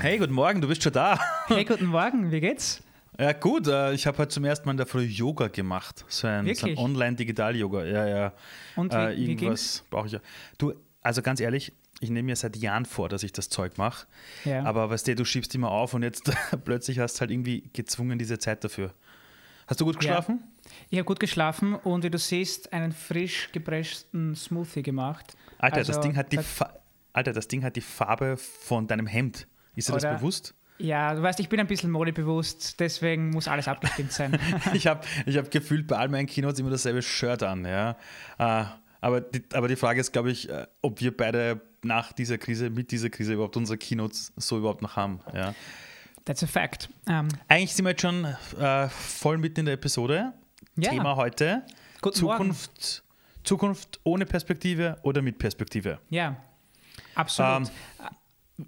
Hey, guten Morgen, du bist schon da. Hey, guten Morgen, wie geht's? Ja, gut, äh, ich habe heute zum ersten Mal in der Früh Yoga gemacht. So ein, so ein? Online-Digital-Yoga. Ja, ja. Und wie, Äh, wie irgendwas ging's? brauche ich ja. Du, also ganz ehrlich, ich nehme mir seit Jahren vor, dass ich das Zeug mache. Ja. Aber weißt du, du schiebst immer auf und jetzt plötzlich hast du halt irgendwie gezwungen diese Zeit dafür. Hast du gut geschlafen? Ich habe gut geschlafen und wie du siehst, einen frisch gepressten Smoothie gemacht. Alter, das Also, Ding hat die das- Alter, das Ding hat die Farbe von deinem Hemd. Ist dir das bewusst? Ja, du weißt, ich bin ein bisschen modebewusst, deswegen muss alles abgestimmt sein. Ich habe ich hab gefühlt bei all meinen Keynotes immer dasselbe Shirt an, ja. Äh, aber, die, aber die Frage ist, glaube ich, äh, ob wir beide nach dieser Krise, mit dieser Krise überhaupt unsere Keynotes so überhaupt noch haben. Ja. That's a fact. Ähm, Eigentlich sind wir jetzt schon äh, voll mitten in der Episode. Ja. Thema heute: Guten Zukunft, Zukunft ohne Perspektive oder mit Perspektive. ja, absolut. Ähm,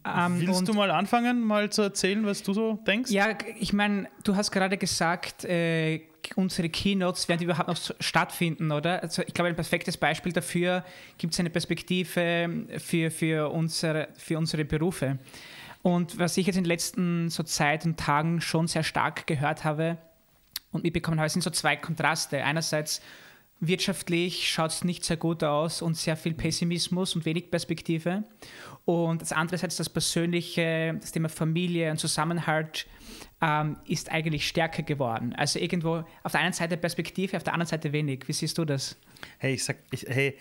Willst und- du mal anfangen, mal zu erzählen, was du so denkst? Ja, ich meine, du hast gerade gesagt, äh, unsere Keynotes werden überhaupt noch stattfinden, oder? Also ich glaube, ein perfektes Beispiel dafür gibt es eine Perspektive für, für, unsere, für unsere Berufe. Und was ich jetzt in den letzten so Zeit und Tagen schon sehr stark gehört habe und mitbekommen habe, sind so zwei Kontraste. Einerseits wirtschaftlich schaut es nicht sehr gut aus und sehr viel Pessimismus und wenig Perspektive. Und das andere Seite, das persönliche, das Thema Familie und Zusammenhalt ähm, ist eigentlich stärker geworden. Also irgendwo auf der einen Seite Perspektive, auf der anderen Seite wenig. Wie siehst du das? Hey, ich sag, ich, hey,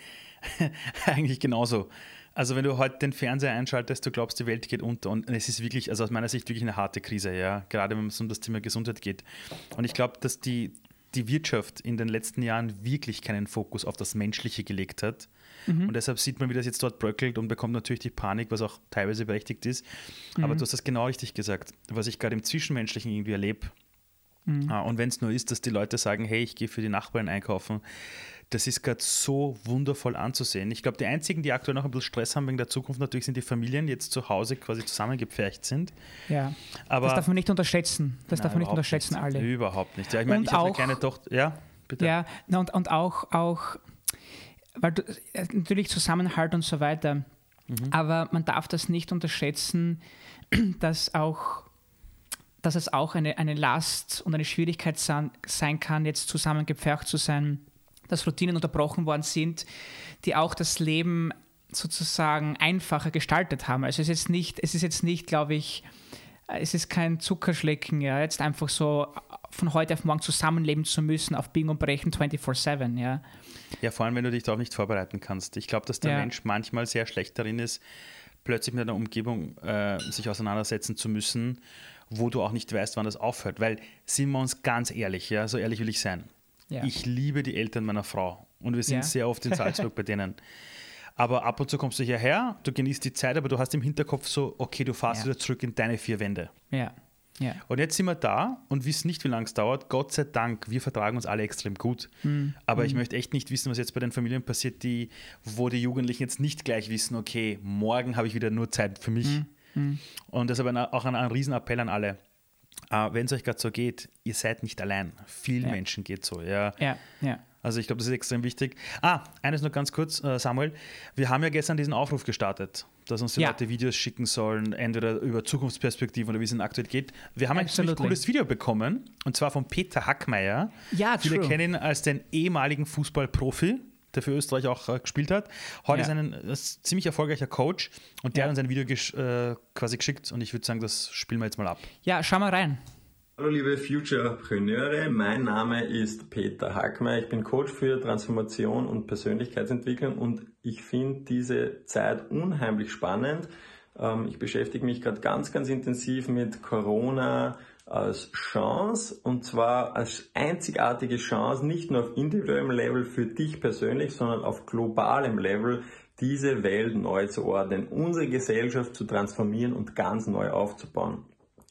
eigentlich genauso. Also wenn du heute den Fernseher einschaltest, du glaubst, die Welt geht unter. Und es ist wirklich, also aus meiner Sicht wirklich eine harte Krise, ja. Gerade wenn es um das Thema Gesundheit geht. Und ich glaube, dass die, die Wirtschaft in den letzten Jahren wirklich keinen Fokus auf das Menschliche gelegt hat. Und deshalb sieht man, wie das jetzt dort bröckelt und bekommt natürlich die Panik, was auch teilweise berechtigt ist. Aber du hast das genau richtig gesagt. Was ich gerade im Zwischenmenschlichen irgendwie erlebe, Ah, Und wenn es nur ist, dass die Leute sagen, hey, ich gehe für die Nachbarin einkaufen, das ist gerade so wundervoll anzusehen. Ich glaube, die einzigen, die aktuell noch ein bisschen Stress haben wegen der Zukunft, natürlich sind die Familien, die jetzt zu Hause quasi zusammengepfercht sind. Ja. Aber das darf man nicht unterschätzen. Das darf Nein, man nicht unterschätzen, nicht. alle. Überhaupt nicht. Ja, ich meine, ich habe eine kleine Tochter. Ja, bitte. Ja, und, und auch, auch, weil du, äh, natürlich Zusammenhalt und so weiter, aber man darf das nicht unterschätzen, dass auch dass es auch eine, eine Last und eine Schwierigkeit sein, sein kann, jetzt zusammengepfercht zu sein, dass Routinen unterbrochen worden sind, die auch das Leben sozusagen einfacher gestaltet haben. Also es ist jetzt nicht, es ist jetzt nicht, glaube ich, äh, es ist kein Zuckerschlecken, ja, jetzt einfach so von heute auf morgen zusammenleben zu müssen auf Biegen und Brechen 24-7, ja. Ja, vor allem, wenn du dich darauf nicht vorbereiten kannst. Ich glaube, dass der Ja. Mensch manchmal sehr schlecht darin ist, plötzlich mit einer Umgebung äh, sich auseinandersetzen zu müssen, wo du auch nicht weißt, wann das aufhört. Weil, sind wir uns ganz ehrlich, ja, so ehrlich will ich sein. Ja. Ich liebe die Eltern meiner Frau und wir sind Ja. sehr oft in Salzburg bei denen. Aber ab und zu kommst du hierher, du genießt die Zeit, aber du hast im Hinterkopf so, okay, du fährst Ja. wieder zurück in deine vier Wände. Ja, ja. Und jetzt sind wir da und wissen nicht, wie lange es dauert. Gott sei Dank, wir vertragen uns alle extrem gut. Aber ich möchte echt nicht wissen, was jetzt bei den Familien passiert, die, wo die Jugendlichen jetzt nicht gleich wissen, okay, morgen habe ich wieder nur Zeit für mich. Und deshalb auch ein, ein Riesenappell an alle. Äh, Wenn es euch gerade so geht, ihr seid nicht allein. Vielen Ja. Menschen geht so. Ja. Ja, ja. Also ich glaube, das ist extrem wichtig. Ah, eines noch ganz kurz, äh, Samuel. Wir haben ja gestern diesen Aufruf gestartet, dass uns die Ja. Leute Videos schicken sollen, entweder über Zukunftsperspektiven oder wie es in aktuell geht. Wir haben ein Absolutely. cooles Video bekommen, und zwar von Peter Hackmeier. Ja, Viele true. kennen ihn als den ehemaligen Fußballprofi, der für Österreich auch äh, gespielt hat. Heute Ja. ist er ein äh, ziemlich erfolgreicher Coach und der Ja. hat uns ein Video gesch äh, quasi geschickt und ich würde sagen, das spielen wir jetzt mal ab. Ja, schau mal rein. Hallo liebe Futurepreneure, mein Name ist Peter Hackmeier, ich bin Coach für Transformation und Persönlichkeitsentwicklung und ich finde diese Zeit unheimlich spannend. Ähm, Ich beschäftige mich gerade ganz, ganz intensiv mit Corona als Chance und zwar als einzigartige Chance, nicht nur auf individuellem Level für dich persönlich, sondern auf globalem Level diese Welt neu zu ordnen, unsere Gesellschaft zu transformieren und ganz neu aufzubauen.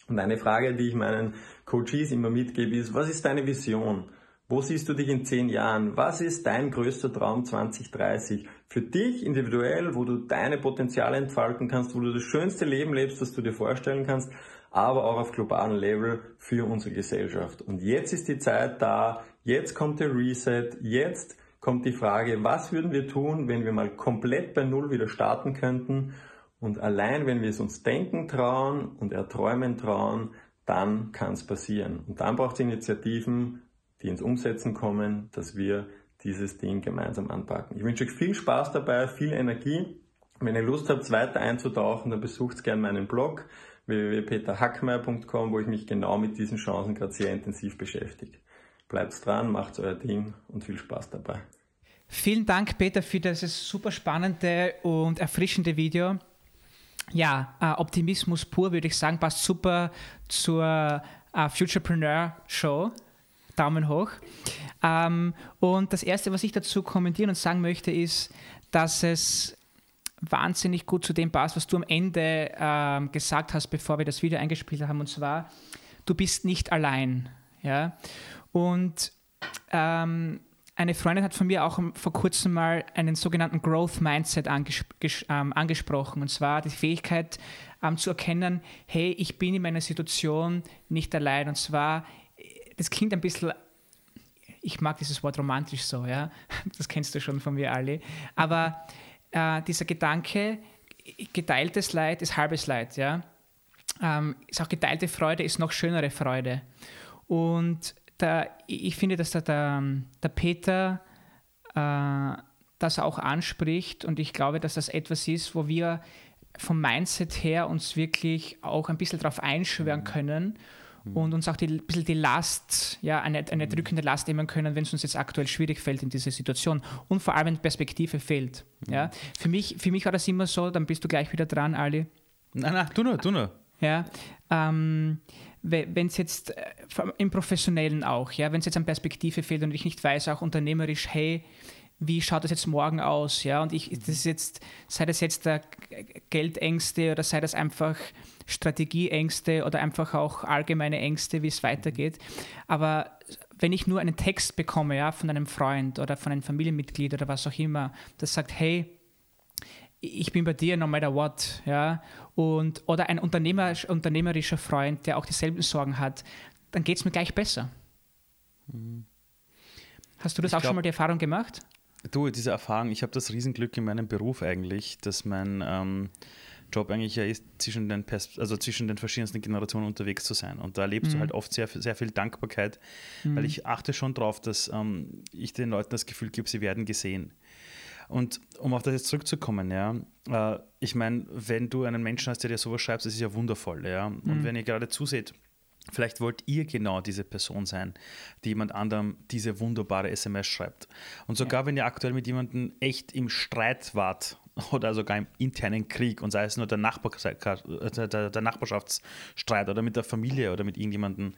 Und eine Frage, die ich meinen Coaches immer mitgebe, ist, was ist deine Vision? Wo siehst du dich in zehn Jahren? Was ist dein größter Traum 2030? Für dich individuell, wo du deine Potenziale entfalten kannst, wo du das schönste Leben lebst, das du dir vorstellen kannst, aber auch auf globalem Level für unsere Gesellschaft. Und jetzt ist die Zeit da, jetzt kommt der Reset, jetzt kommt die Frage, was würden wir tun, wenn wir mal komplett bei Null wieder starten könnten? Und allein wenn wir es uns denken trauen und erträumen trauen, dann kann es passieren. Und dann braucht es Initiativen, die ins Umsetzen kommen, dass wir dieses Ding gemeinsam anpacken. Ich wünsche euch viel Spaß dabei, viel Energie. Wenn ihr Lust habt, weiter einzutauchen, dann besucht gerne meinen Blog www.peterhackmeier.com, wo ich mich genau mit diesen Chancen gerade sehr intensiv beschäftige. Bleibt dran, macht euer Ding und viel Spaß dabei. Vielen Dank, Peter, für dieses super spannende und erfrischende Video. Ja, äh, Optimismus pur, würde ich sagen, passt super zur äh, Futurepreneur Show. Daumen hoch. Ähm, und das Erste, was ich dazu kommentieren und sagen möchte, ist, dass es wahnsinnig gut zu dem passt, was du am Ende ähm, gesagt hast, bevor wir das Video eingespielt haben. Und zwar, du bist nicht allein. Ja? Und ähm, eine Freundin hat von mir auch vor kurzem mal einen sogenannten Growth Mindset anges ähm, angesprochen. Und zwar die Fähigkeit ähm, zu erkennen, hey, ich bin in meiner Situation nicht allein. Und zwar, das klingt ein bisschen, ich mag dieses Wort romantisch so, ja. Das kennst du schon von mir alle. Aber äh, dieser Gedanke, geteiltes Leid ist halbes Leid, ja. Ähm, ist auch geteilte Freude ist noch schönere Freude. Und da, ich finde, dass da der, der Peter äh, das auch anspricht und ich glaube, dass das etwas ist, wo wir vom Mindset her uns wirklich auch ein bisschen darauf einschwören mhm. können mhm. und uns auch die, ein bisschen die Last, ja, eine, eine mhm. drückende Last nehmen können, wenn es uns jetzt aktuell schwierig fällt in dieser Situation und vor allem wenn Perspektive fehlt. Ja. Für, mich, für mich war das immer so, dann bist du gleich wieder dran, Ali. Nein, nein, tu nur, tu nur. Ja, ähm, wenn es jetzt äh, im Professionellen auch, ja, wenn es jetzt an Perspektive fehlt und ich nicht weiß, auch unternehmerisch, hey, wie schaut das jetzt morgen aus? Ja, und ich, das ist jetzt, sei das jetzt der Geldängste oder sei das einfach Strategieängste oder einfach auch allgemeine Ängste, wie es weitergeht. Aber wenn ich nur einen Text bekomme, ja, von einem Freund oder von einem Familienmitglied oder was auch immer, das sagt, hey, ich bin bei dir no matter what, ja, und, oder ein Unternehmer, unternehmerischer Freund, der auch dieselben Sorgen hat, dann geht es mir gleich besser. Mhm. Hast du das ich auch glaub, schon mal die Erfahrung gemacht? Du, diese Erfahrung, ich habe das Riesenglück in meinem Beruf eigentlich, dass mein ähm, Job eigentlich ja ist, zwischen den, Pers also zwischen den verschiedensten Generationen unterwegs zu sein. Und da erlebst mhm. du halt oft sehr, sehr viel Dankbarkeit, mhm. weil ich achte schon darauf, dass ähm, ich den Leuten das Gefühl gebe, sie werden gesehen. Und um auf das jetzt zurückzukommen, ja, äh, ich meine, wenn du einen Menschen hast, der dir sowas schreibt, das ist ja wundervoll, ja. Und mhm. wenn ihr gerade zuseht, vielleicht wollt ihr genau diese Person sein, die jemand anderem diese wunderbare SMS schreibt. Und sogar ja. wenn ihr aktuell mit jemandem echt im Streit wart oder sogar im internen Krieg und sei es nur der, Nachbar der, der Nachbarschaftsstreit oder mit der Familie oder mit irgendjemandem,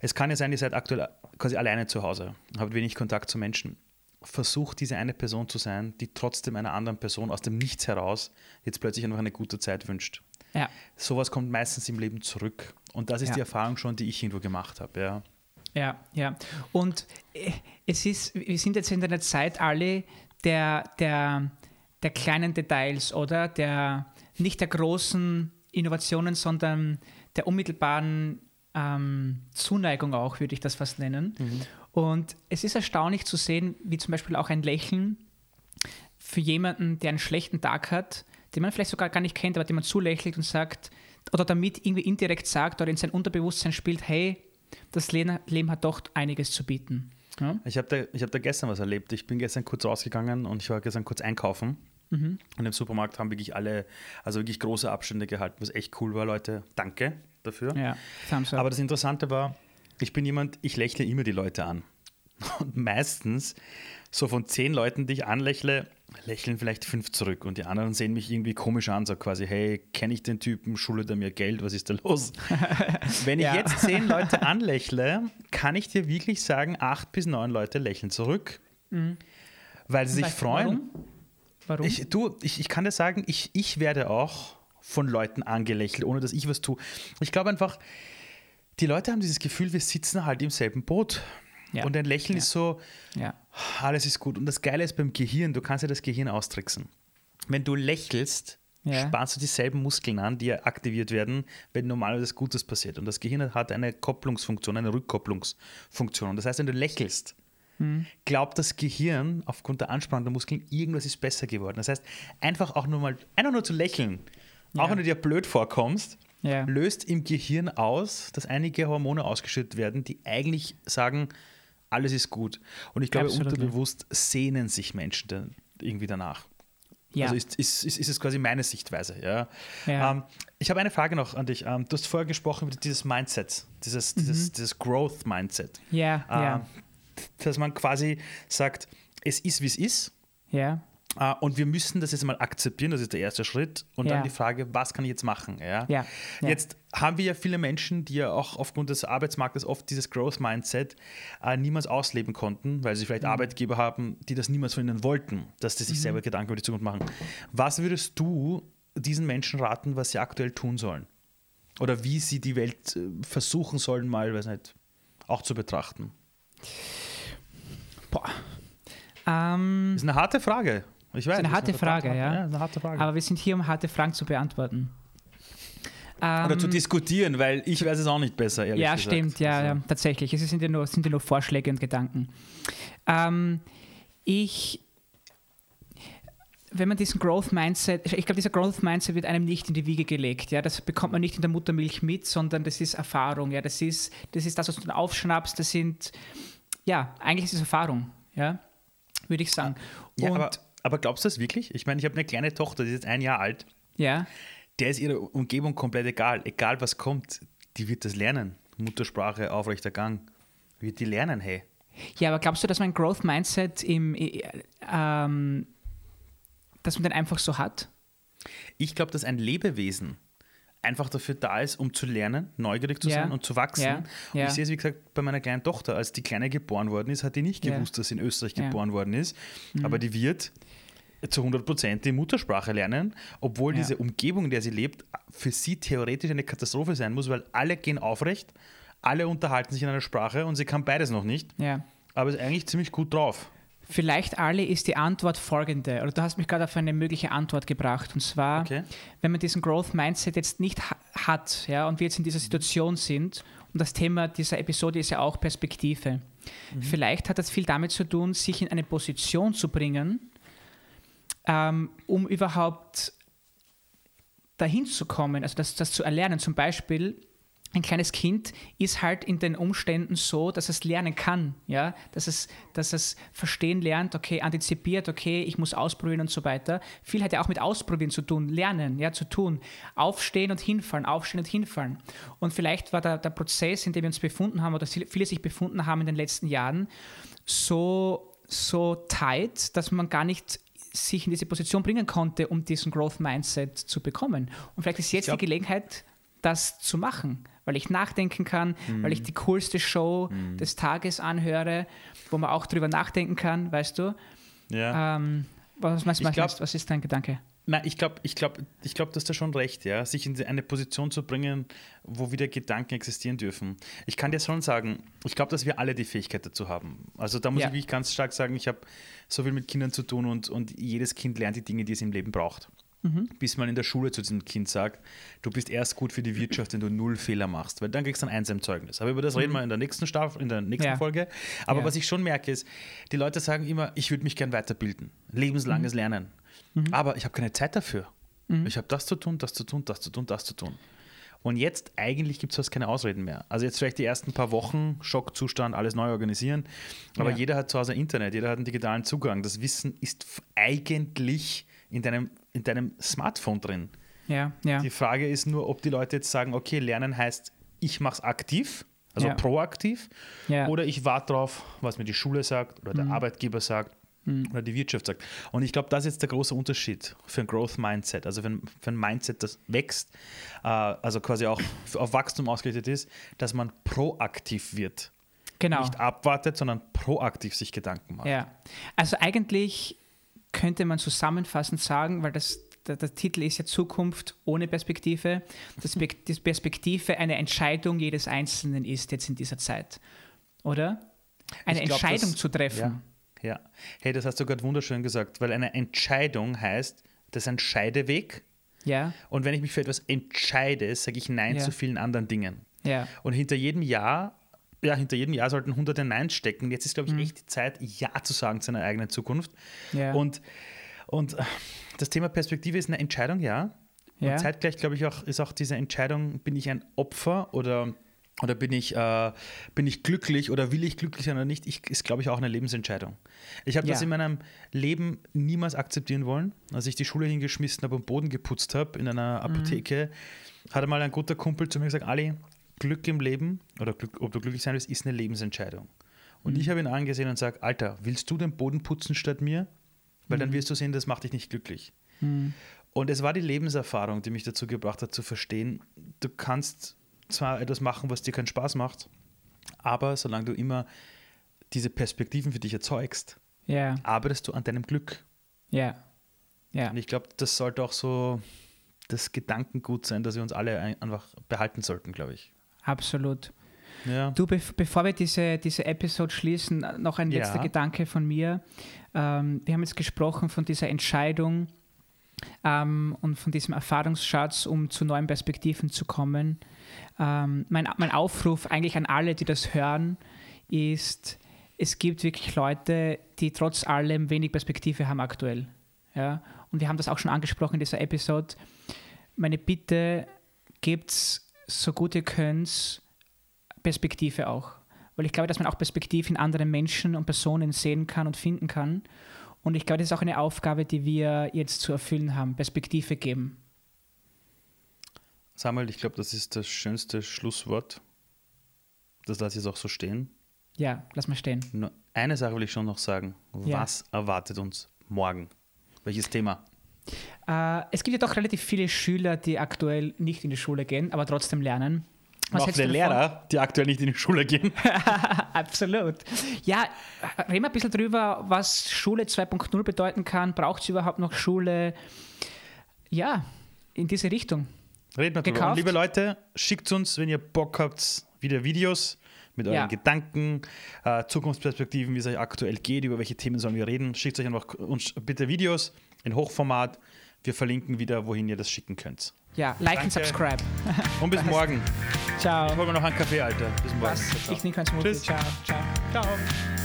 es kann ja sein, ihr seid aktuell quasi alleine zu Hause, habt wenig Kontakt zu Menschen versucht, diese eine Person zu sein, die trotzdem einer anderen Person aus dem Nichts heraus jetzt plötzlich einfach eine gute Zeit wünscht. Ja. Sowas kommt meistens im Leben zurück. Und das ist ja. die Erfahrung schon, die ich irgendwo gemacht habe. Ja. Ja, ja. Und äh, es ist, wir sind jetzt in einer Zeit alle der, der, der kleinen Details, oder? Der, nicht der großen Innovationen, sondern der unmittelbaren ähm, Zuneigung auch, würde ich das fast nennen. Mhm. Und es ist erstaunlich zu sehen, wie zum Beispiel auch ein Lächeln für jemanden, der einen schlechten Tag hat, den man vielleicht sogar gar nicht kennt, aber dem man zulächelt und sagt, oder damit irgendwie indirekt sagt oder in sein Unterbewusstsein spielt, hey, das Leben hat doch einiges zu bieten. Ja? Ich habe da, hab da gestern was erlebt. Ich bin gestern kurz rausgegangen und ich war gestern kurz einkaufen. Mhm. Und im Supermarkt haben wirklich alle, also wirklich große Abstände gehalten, was echt cool war, Leute. Danke dafür. Ja, Aber das Interessante war, ich bin jemand, ich lächle immer die Leute an. Und meistens, so von zehn Leuten, die ich anlächle, lächeln vielleicht fünf zurück und die anderen sehen mich irgendwie komisch an, so quasi, hey, kenne ich den Typen, schuldet er mir Geld, was ist da los? Wenn ich ja. jetzt zehn Leute anlächle, kann ich dir wirklich sagen, acht bis neun Leute lächeln zurück, mhm. weil sie sich freuen. Warum? warum? Ich, du, ich, ich kann dir sagen, ich, ich werde auch von Leuten angelächelt, ohne dass ich was tue. Ich glaube einfach, die Leute haben dieses Gefühl, wir sitzen halt im selben Boot. Ja. Und ein Lächeln ja. ist so, ja. Alles ist gut. Und das Geile ist beim Gehirn, du kannst ja das Gehirn austricksen. Wenn du lächelst, spannst du dieselben Muskeln an, die aktiviert werden, wenn normalerweise Gutes passiert. Und das Gehirn hat eine Kopplungsfunktion, eine Rückkopplungsfunktion. Und das heißt, wenn du lächelst, glaubt das Gehirn aufgrund der Anspannung der Muskeln, irgendwas ist besser geworden. Das heißt, einfach auch nur mal, einfach nur zu lächeln, auch Ja. wenn du dir blöd vorkommst, Ja. löst im Gehirn aus, dass einige Hormone ausgeschüttet werden, die eigentlich sagen, alles ist gut. Und ich glaube, Absolut, unterbewusst sehnen sich Menschen dann irgendwie danach. Ja. Also ist, ist, ist, ist es quasi meine Sichtweise. Ja. Ja. Ähm, ich habe eine Frage noch an dich. Ähm, du hast vorher gesprochen über dieses Mindset, dieses, dieses, dieses Growth-Mindset. ja, Ähm, ja, Dass man quasi sagt, es ist, wie es ist. ja, äh, Und wir müssen das jetzt mal akzeptieren, das ist der erste Schritt. Und Ja. dann die Frage, was kann ich jetzt machen? Ja? Ja, ja. Jetzt haben wir ja viele Menschen, die ja auch aufgrund des Arbeitsmarktes oft dieses Growth-Mindset äh, niemals ausleben konnten, weil sie Mhm. vielleicht Arbeitgeber haben, die das niemals von ihnen wollten, dass sie sich Mhm. selber Gedanken über die Zukunft machen. Was würdest du diesen Menschen raten, was sie aktuell tun sollen? Oder wie sie die Welt äh, versuchen sollen, mal, weiß nicht, auch zu betrachten? Boah. Ähm, Das ist eine harte Frage. Ich weiß, eine das harte verdammt Frage, harte- ja. ja. Eine harte Frage. aber wir sind hier, um harte Fragen zu beantworten. Oder zu Ähm, diskutieren, weil ich weiß es auch nicht besser, ehrlich ja, gesagt. stimmt, ja, Also, ja, tatsächlich. Es sind ja nur, sind ja nur Vorschläge und Gedanken. Ähm, ich, wenn man diesen Growth Mindset, ich glaube, dieser Growth Mindset wird einem nicht in die Wiege gelegt. Ja, das bekommt man nicht in der Muttermilch mit, sondern das ist Erfahrung. Ja, das ist, das ist das, was du dann aufschnappst. Das sind, ja, eigentlich ist es Erfahrung. Ja, würde ich sagen. Ja, und, aber, glaubst du das wirklich? Ich meine, ich habe eine kleine Tochter, die ist jetzt ein Jahr alt. ja, Der ist ihre Umgebung komplett egal. Egal was kommt, die wird das lernen. Muttersprache, aufrechter Gang. Wird die lernen, hey. Ja, aber glaubst du, dass man Growth Mindset im, äh, ähm, dass man den einfach so hat? Ich glaube, dass ein Lebewesen einfach dafür da ist, um zu lernen, neugierig zu sein und zu wachsen. Ja. Und Ja. ich sehe es, wie gesagt, bei meiner kleinen Tochter. Als die Kleine geboren worden ist, hat die nicht gewusst, dass sie in Österreich. Mhm. geboren worden ist. Aber die wird zu 100 Prozent die Muttersprache lernen, obwohl diese Umgebung, in der sie lebt, für sie theoretisch eine Katastrophe sein muss, weil alle gehen aufrecht, alle unterhalten sich in einer Sprache und sie kann beides noch nicht, aber ist eigentlich ziemlich gut drauf. Vielleicht alle ist die Antwort folgende, oder du hast mich gerade auf eine mögliche Antwort gebracht, und zwar, Okay. wenn man diesen Growth Mindset jetzt nicht ha hat, ja, und wir jetzt in dieser Situation sind, und das Thema dieser Episode ist ja auch Perspektive. Vielleicht hat das viel damit zu tun, sich in eine Position zu bringen, ähm, um überhaupt dahin zu kommen, also das, das zu erlernen. Zum Beispiel, ein kleines Kind ist halt in den Umständen so, dass es lernen kann, ja, dass es, dass es verstehen lernt, okay, antizipiert, okay, ich muss ausprobieren und so weiter. Viel hat ja auch mit Ausprobieren zu tun, lernen, ja, zu tun. Aufstehen und hinfallen, aufstehen und hinfallen. Und vielleicht war der, der Prozess, in dem wir uns befunden haben oder viele sich befunden haben in den letzten Jahren, so, so tight, dass man gar nicht sich in diese Position bringen konnte, um diesen Growth Mindset zu bekommen. Und vielleicht ist jetzt glaub- die Gelegenheit, das zu machen, weil ich nachdenken kann, weil ich die coolste Show des Tages anhöre, wo man auch drüber nachdenken kann, weißt du? Ja. Ähm, was, was, was, glaub- was ist dein Gedanke? Nein, ich glaube, ich glaub, ich glaub, du hast da schon recht, ja, sich in eine Position zu bringen, wo wieder Gedanken existieren dürfen. Ich kann dir schon sagen, ich glaube, dass wir alle die Fähigkeit dazu haben. Also da muss Ja. ich wirklich ganz stark sagen, ich habe so viel mit Kindern zu tun und, und jedes Kind lernt die Dinge, die es im Leben braucht. Bis man in der Schule zu diesem Kind sagt, du bist erst gut für die Wirtschaft, wenn du null Fehler machst, weil dann kriegst du ein Einsamzeugnis. Aber über das reden wir in der nächsten Staffel, in der nächsten Ja. Folge. Aber Ja. was ich schon merke, ist, die Leute sagen immer, ich würde mich gern weiterbilden, lebenslanges Lernen. Aber ich habe keine Zeit dafür. Ich habe das zu tun, das zu tun, das zu tun, das zu tun. Und jetzt eigentlich gibt es fast keine Ausreden mehr. Also jetzt vielleicht die ersten paar Wochen, Schockzustand, alles neu organisieren. Aber Ja. jeder hat zu Hause Internet, jeder hat einen digitalen Zugang. Das Wissen ist eigentlich in deinem, in deinem Smartphone drin. Ja, ja. Die Frage ist nur, ob die Leute jetzt sagen, okay, lernen heißt, ich mache es aktiv, also Ja. proaktiv, Ja. oder ich warte drauf, was mir die Schule sagt oder Mhm. der Arbeitgeber sagt oder die Wirtschaft sagt. Und ich glaube, das ist jetzt der große Unterschied für ein Growth Mindset, also für ein, für ein Mindset, das wächst, äh, also quasi auch auf Wachstum ausgerichtet ist, dass man proaktiv wird. genau. Nicht abwartet, sondern proaktiv sich Gedanken macht. Ja, also eigentlich könnte man zusammenfassend sagen, weil das, der, der Titel ist ja Zukunft ohne Perspektive, dass die Perspektive eine Entscheidung jedes Einzelnen ist jetzt in dieser Zeit. Oder? Eine glaub, Entscheidung das- zu treffen. Ja, ja. Hey, das hast du gerade wunderschön gesagt, weil eine Entscheidung heißt, das ist ein Scheideweg. Ja, Und wenn ich mich für etwas entscheide, sage ich Nein Ja. zu vielen anderen Dingen. ja, Und hinter jedem Ja ja, hinter jedem Ja sollten hunderte Neins stecken. Jetzt ist, glaube ich, echt die Zeit, Ja zu sagen zu seiner eigenen Zukunft. Ja. Und, und äh, das Thema Perspektive ist eine Entscheidung, ja. Ja. Und zeitgleich, glaube ich, auch, ist auch diese Entscheidung, bin ich ein Opfer oder, oder bin, ich, äh, bin ich glücklich oder will ich glücklich sein oder nicht, ich, ist, glaube ich, auch eine Lebensentscheidung. Ich habe Ja. das in meinem Leben niemals akzeptieren wollen. Als ich die Schule hingeschmissen habe und Boden geputzt habe in einer Apotheke, hat mal ein guter Kumpel zu mir gesagt, Ali, Glück im Leben oder Glück, ob du glücklich sein willst, ist eine Lebensentscheidung. Und ich habe ihn angesehen und sage, Alter, willst du den Boden putzen statt mir? Weil dann wirst du sehen, das macht dich nicht glücklich. Und es war die Lebenserfahrung, die mich dazu gebracht hat, zu verstehen, du kannst zwar etwas machen, was dir keinen Spaß macht, aber solange du immer diese Perspektiven für dich erzeugst, Ja, arbeitest du an deinem Glück. ja, ja. Und ich glaube, das sollte auch so das Gedankengut sein, das wir uns alle ein- einfach behalten sollten, glaube ich. Absolut. Ja. Du, bev bevor wir diese, diese Episode schließen, noch ein Ja. letzter Gedanke von mir. Ähm, wir haben jetzt gesprochen von dieser Entscheidung ähm, und von diesem Erfahrungsschatz, um zu neuen Perspektiven zu kommen. Ähm, mein, mein Aufruf eigentlich an alle, die das hören, ist, es gibt wirklich Leute, die trotz allem wenig Perspektive haben aktuell. Ja? Und wir haben das auch schon angesprochen in dieser Episode. Meine Bitte, gebt's so gut ihr könnt Perspektive auch. Weil ich glaube, dass man auch Perspektive in anderen Menschen und Personen sehen kann und finden kann. Und ich glaube, das ist auch eine Aufgabe, die wir jetzt zu erfüllen haben. Perspektive geben. Samuel, ich glaube, das ist das schönste Schlusswort. Das lasse ich jetzt auch so stehen. Ja, lass mal stehen. Nur eine Sache will ich schon noch sagen. Ja. Was erwartet uns morgen? Welches Thema? Äh, es gibt ja doch relativ viele Schüler, die aktuell nicht in die Schule gehen, aber trotzdem lernen. Was auch der davon? Lehrer, die aktuell nicht in die Schule gehen. Absolut. Ja, reden wir ein bisschen drüber, was Schule 2.0 bedeuten kann. Braucht es überhaupt noch Schule? Ja, in diese Richtung. Reden wir drüber. Und liebe Leute, schickt uns, wenn ihr Bock habt, wieder Videos mit euren Ja. Gedanken, äh, Zukunftsperspektiven, wie es euch aktuell geht, über welche Themen sollen wir reden. Schickt euch einfach uns bitte Videos in Hochformat. Wir verlinken wieder, wohin ihr das schicken könnt. Ja, like Danke. und subscribe. Und bis morgen. Ciao. Hol mir noch einen Kaffee, Alter. Bis morgen. Was? Ich nehme keinen Smoothie. Tschüss. Ciao. Ciao. Ciao.